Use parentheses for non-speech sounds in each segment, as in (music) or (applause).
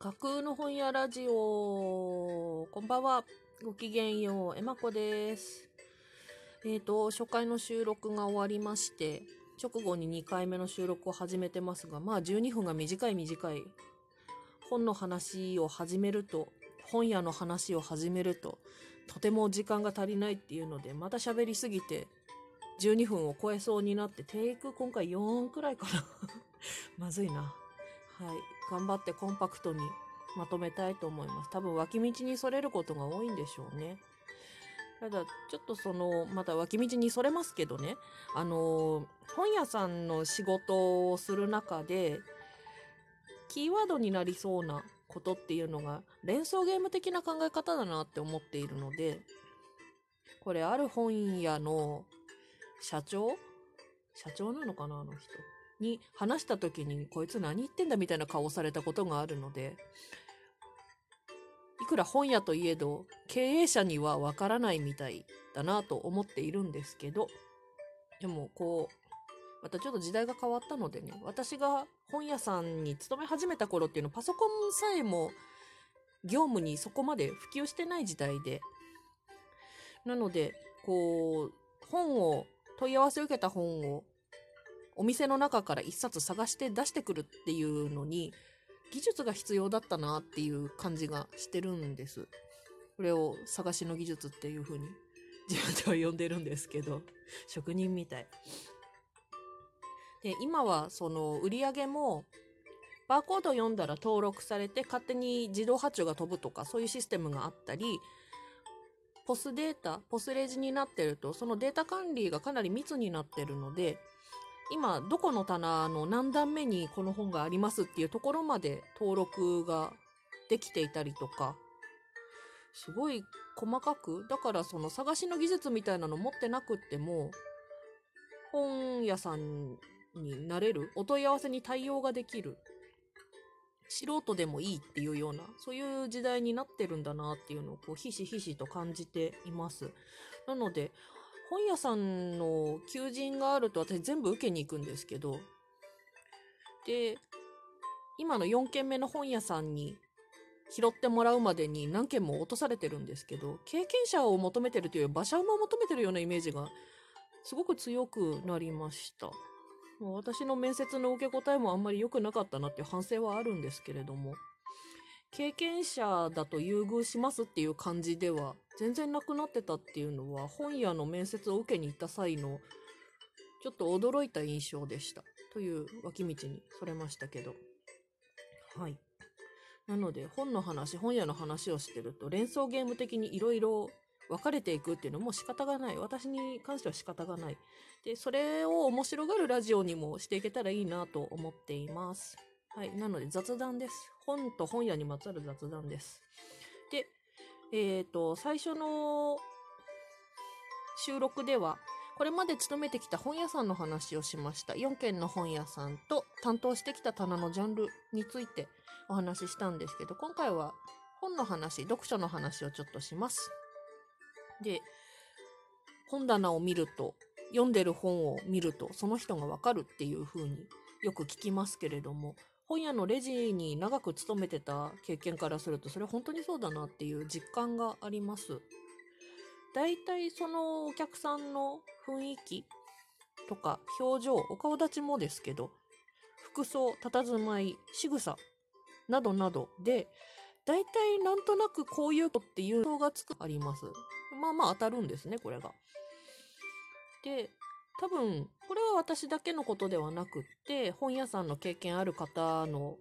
架空の本屋ラジオ。こんばんは。ごきげんよう。えまこです。えっ、ー、と、初回の収録が終わりまして、直後に2回目の収録を始めてますが、まあ12分が短い短い。本の話を始めると、本屋の話を始めると、とても時間が足りないっていうので、また喋りすぎて、12分を超えそうになって、テイク今回4くらいかな (laughs) まずいな。はい。頑張ってコンパクトにまとめたいと思います。多分脇道にそれることが多いんでしょうね。ただ、ちょっとその、また脇道にそれますけどね、あの、本屋さんの仕事をする中で、キーワードになりそうなことっていうのが、連想ゲーム的な考え方だなって思っているので、これ、ある本屋の社長？社長なのかなあの人？に話した時に、こいつ何言ってんだみたいな顔をされたことがあるので、いくら本屋といえど、経営者にはわからないみたいだなと思っているんですけど、でもこう、またちょっと時代が変わったのでね、私が本屋さんに勤め始めた頃っていうのはパソコンさえも業務にそこまで普及してない時代で、なので、こう、本を、問い合わせを受けた本をお店の中から一冊探して出してくるっていうのに、技術が必要だったなっていう感じがしてるんです。これを探しの技術っていう風に自分では呼んでるんですけど、職人みたい。で、今はその売り上げも、バーコード読んだら登録されて勝手に自動発注が飛ぶとかそういうシステムがあったり、ポスデータ、ポスレジになってると、そのデータ管理がかなり密になってるので、今、どこの棚の何段目にこの本がありますっていうところまで登録ができていたりとか、すごい細かく、だからその探しの技術みたいなの持ってなくっても、本屋さんになれる、お問い合わせに対応ができる、素人でもいいっていうような、そういう時代になってるんだなっていうのをこうひしひしと感じています。なので、本屋さんの求人があると私全部受けに行くんですけど、で、今の4軒目の本屋さんに拾ってもらうまでに何件も落とされてるんですけど、経験者を求めてるという馬車馬を求めてるようなイメージがすごく強くなりました。私の面接の受け答えもあんまり良くなかったなっていう反省はあるんですけれども、経験者だと優遇しますっていう感じでは全然なくなってたっていうのは本屋の面接を受けに行った際のちょっと驚いた印象でした。という脇道にそれましたけど。はい。なので本の話、本屋の話をしてると連想ゲーム的に色々分かれていくっていうのも仕方がない。私に関しては仕方がない。で、それを面白がるラジオにもしていけたらいいなと思っています。はい。なので雑談です。本と本屋にまつわる雑談です。で、えっ、ー、と、最初の収録では、これまで勤めてきた本屋さんの話をしました。4軒の本屋さんと担当してきた棚のジャンルについてお話ししたんですけど、今回は本の話、読書の話をちょっとします。で、本棚を見ると、読んでる本を見ると、その人がわかるっていう風によく聞きますけれども、本屋のレジに長く勤めてた経験からすると、それ本当にそうだなっていう実感があります。大体そのお客さんの雰囲気とか表情、お顔立ちもですけど、服装、佇まい、仕草などなどで、大体なんとなくこういう子っていうのがつくあります。まあまあ当たるんですね、これが。で、多分、これは私だけのことではなくって、本屋さんの経験ある方の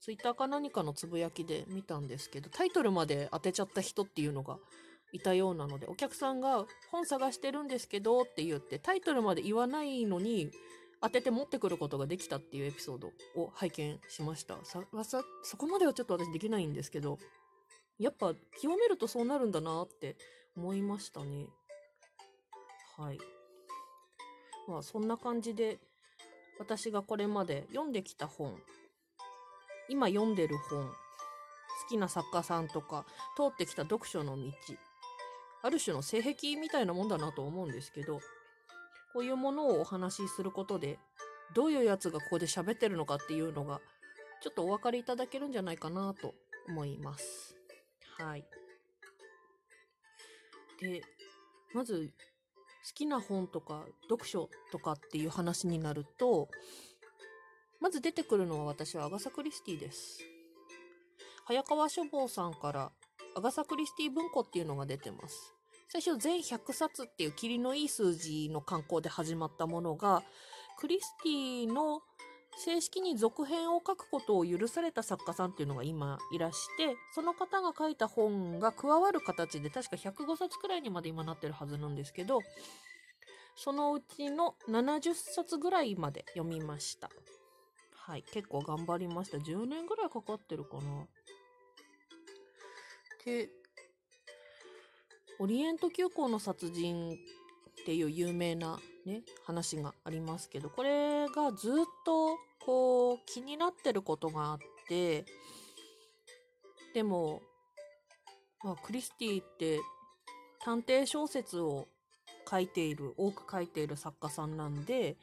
ツイッターか何かのつぶやきで見たんですけど、タイトルまで当てちゃった人っていうのがいたようなので、お客さんが本探してるんですけどって言って、タイトルまで言わないのに、当てて持ってくることができたっていうエピソードを拝見しました。さ、さ、そこまではちょっと私できないんですけど、やっぱ極めるとそうなるんだなって思いましたね。はい。まあそんな感じで私がこれまで読んできた本、今読んでる本、好きな作家さんとか通ってきた読書の道、ある種の性癖みたいなもんだなと思うんですけど、こういうものをお話しすることで、どういうやつがここで喋ってるのかっていうのがちょっとお分かりいただけるんじゃないかなと思います。はい。で、まず、きな本とか読書とかっていう話になると、まず出てくるのは私はアガサ・クリスティです。早川書房さんからアガサ・クリスティ文庫っていうのが出てます。最初全100冊っていう霧のいい数字の観光で始まったものが、クリスティの正式に続編を書くことを許された作家さんっていうのが今いらして、その方が書いた本が加わる形で確か105冊くらいにまで今なってるはずなんですけど、そのうちの70冊ぐらいまで読みました。はい、結構頑張りました。10年ぐらいかかってるかな。で、オリエント急行の殺人っていう有名なね、話がありますけど、これがずっとこう気になってることがあって、でも、まあ、クリスティって探偵小説を書いている、多く書いている作家さんなんで、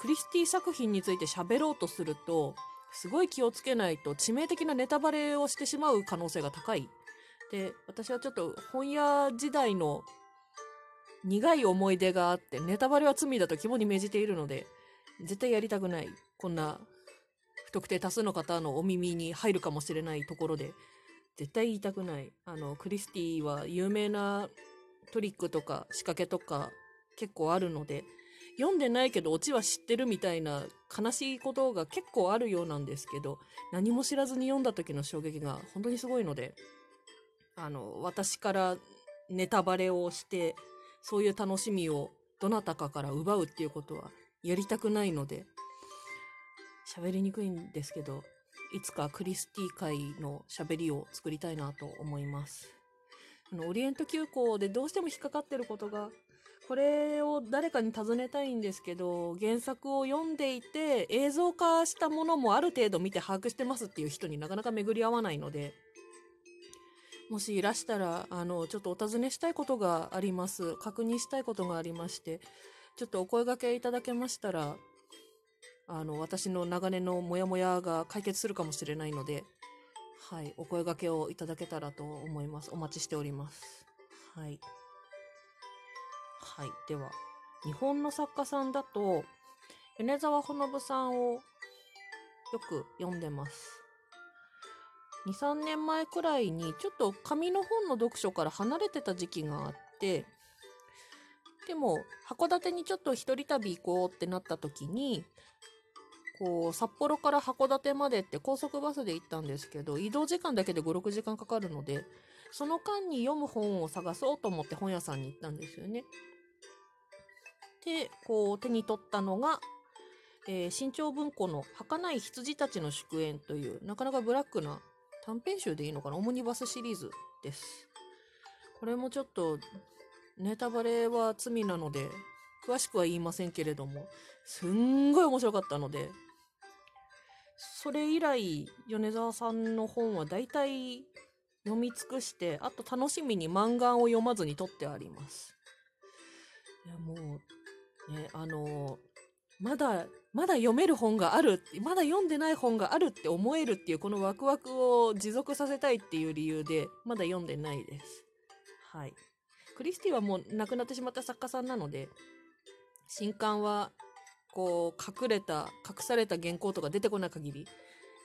クリスティ作品について喋ろうとすると、すごい気をつけないと致命的なネタバレをしてしまう可能性が高い。で、私はちょっと本屋時代の苦い思い出があって、ネタバレは罪だと肝に銘じているので、絶対やりたくない。こんな不特定多数の方のお耳に入るかもしれないところで、絶対言いたくない。あの、クリスティは有名なトリックとか仕掛けとか結構あるので、読んでないけどオチは知ってるみたいな悲しいことが結構あるようなんですけど、何も知らずに読んだ時の衝撃が本当にすごいので、あの、私からネタバレをして、そういう楽しみをどなたかから奪うっていうことはやりたくないので、喋りにくいんですけど、いつかクリスティ会の喋りを作りたいなと思います。あの、オリエント急行でどうしても引っかかってることが、これを誰かに尋ねたいんですけど、原作を読んでいて映像化したものもある程度見て把握してますっていう人になかなか巡り合わないので、もしいらしたら、あの、ちょっとお尋ねしたいことがあります。確認したいことがありまして、ちょっとお声掛けいただけましたら、あの、私の長年のモヤモヤが解決するかもしれないので、はい、お声掛けをいただけたらと思います。お待ちしております。はい。はい。では、日本の作家さんだと、米沢ほのぶさんをよく読んでます。2、3年前くらいにちょっと紙の本の読書から離れてた時期があって、でも函館にちょっと一人旅行こうってなった時に、こう札幌から函館までって高速バスで行ったんですけど、移動時間だけで5、6時間かかるので、その間に読む本を探そうと思って本屋さんに行ったんですよね。で、こう手に取ったのが、えー新潮文庫の儚い羊たちの祝宴という、なかなかブラックな短編集でいいのかな？オモニバスシリーズです。これもちょっと、ネタバレは罪なので、詳しくは言いませんけれども、すんごい面白かったので、それ以来、米沢さんの本は大体読み尽くして、あと楽しみに漫画を読まずに取ってあります。いや、もう、ね、あのまだ、まだ読める本がある、まだ読んでない本があるって思えるっていうこのワクワクを持続させたいっていう理由で、まだ読んでないです。はい。クリスティはもう亡くなってしまった作家さんなので、新刊は、こう、隠れた、隠された原稿とか出てこない限り、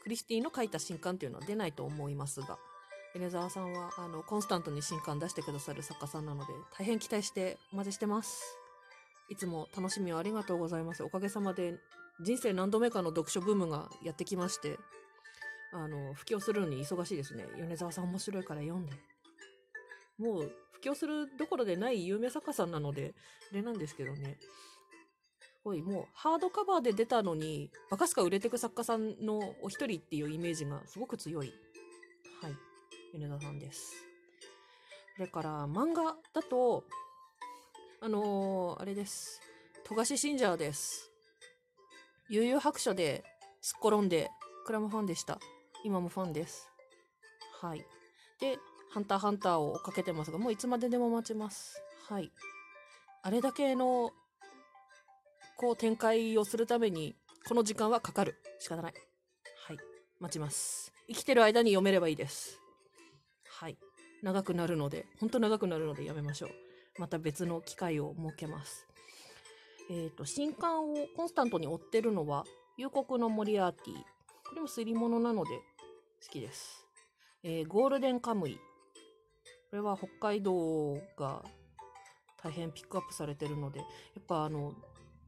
クリスティの書いた新刊っていうのは出ないと思いますが、米沢さんは、あの、コンスタントに新刊出してくださる作家さんなので、大変期待してお待ちしてます。いつも楽しみをありがとうございます。おかげさまで、人生何度目かの読書ブームがやってきまして、あの、布教するのに忙しいですね。米沢さん面白いから読んで。もう、布教するどころでない有名作家さんなので、あれなんですけどね。おい、もう、ハードカバーで出たのに、バカすか売れてく作家さんのお一人っていうイメージがすごく強い。はい。米田さんです。それから、漫画だと、あのーあれです。富樫信者です。悠々白書ですっ転んで、クラムファンでした。今もファンです。はい。で、ハンターハンターを追っかけてますが、もういつまででも待ちます。はい。あれだけの、こう展開をするために、この時間はかかる。仕方ない。はい待ちます。生きてる間に読めればいいです。はい。長くなるので、ほんと長くなるのでやめましょう。また別の機会を設けます。えっ、と、新刊をコンスタントに追ってるのは、幽谷のモリアーティ。これも推理物なので好きです。えーゴールデンカムイ。これは北海道が大変ピックアップされてるので、やっぱあの、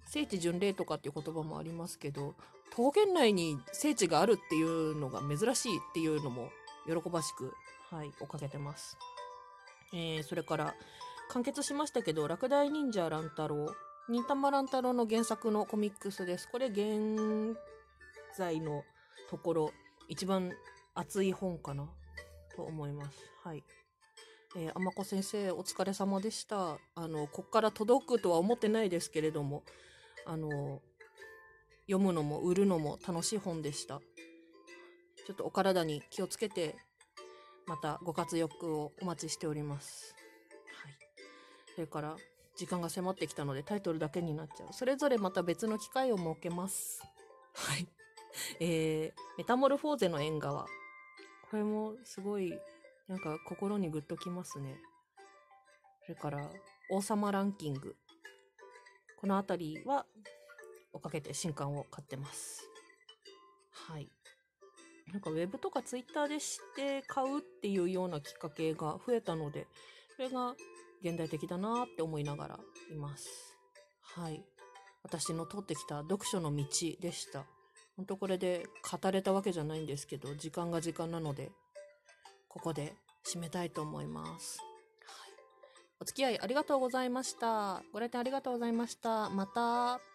聖地巡礼とかっていう言葉もありますけど、桃源内に聖地があるっていうのが珍しいっていうのも喜ばしく、はい、追っかけてます。えー、それから、完結しましたけど、落第忍者乱太郎、忍たま乱太郎の原作のコミックスです。これ現在のところ、一番熱い本かな？と思います。はい。えー、あまこ先生、お疲れ様でした。あの、こっから届くとは思ってないですけれども、あの、読むのも売るのも楽しい本でした。ちょっとお体に気をつけて、またご活躍をお待ちしております。はい。それから、時間が迫ってきたのでタイトルだけになっちゃう。それぞれまた別の機会を設けます。はい。(laughs) えー、メタモルフォーゼの縁側。これもすごい、なんか心にグッときますね。それから、王様ランキング。このあたりは、追っかけて新刊を買ってます。はい。なんかウェブとかツイッターで知って買うっていうようなきっかけが増えたので、それが現代的だなって思いながらいます。はい。私の通ってきた読書の道でした。本当これで語れたわけじゃないんですけど、時間が時間なので、ここで締めたいと思います。はい。お付き合いありがとうございました。ご来店ありがとうございました。また。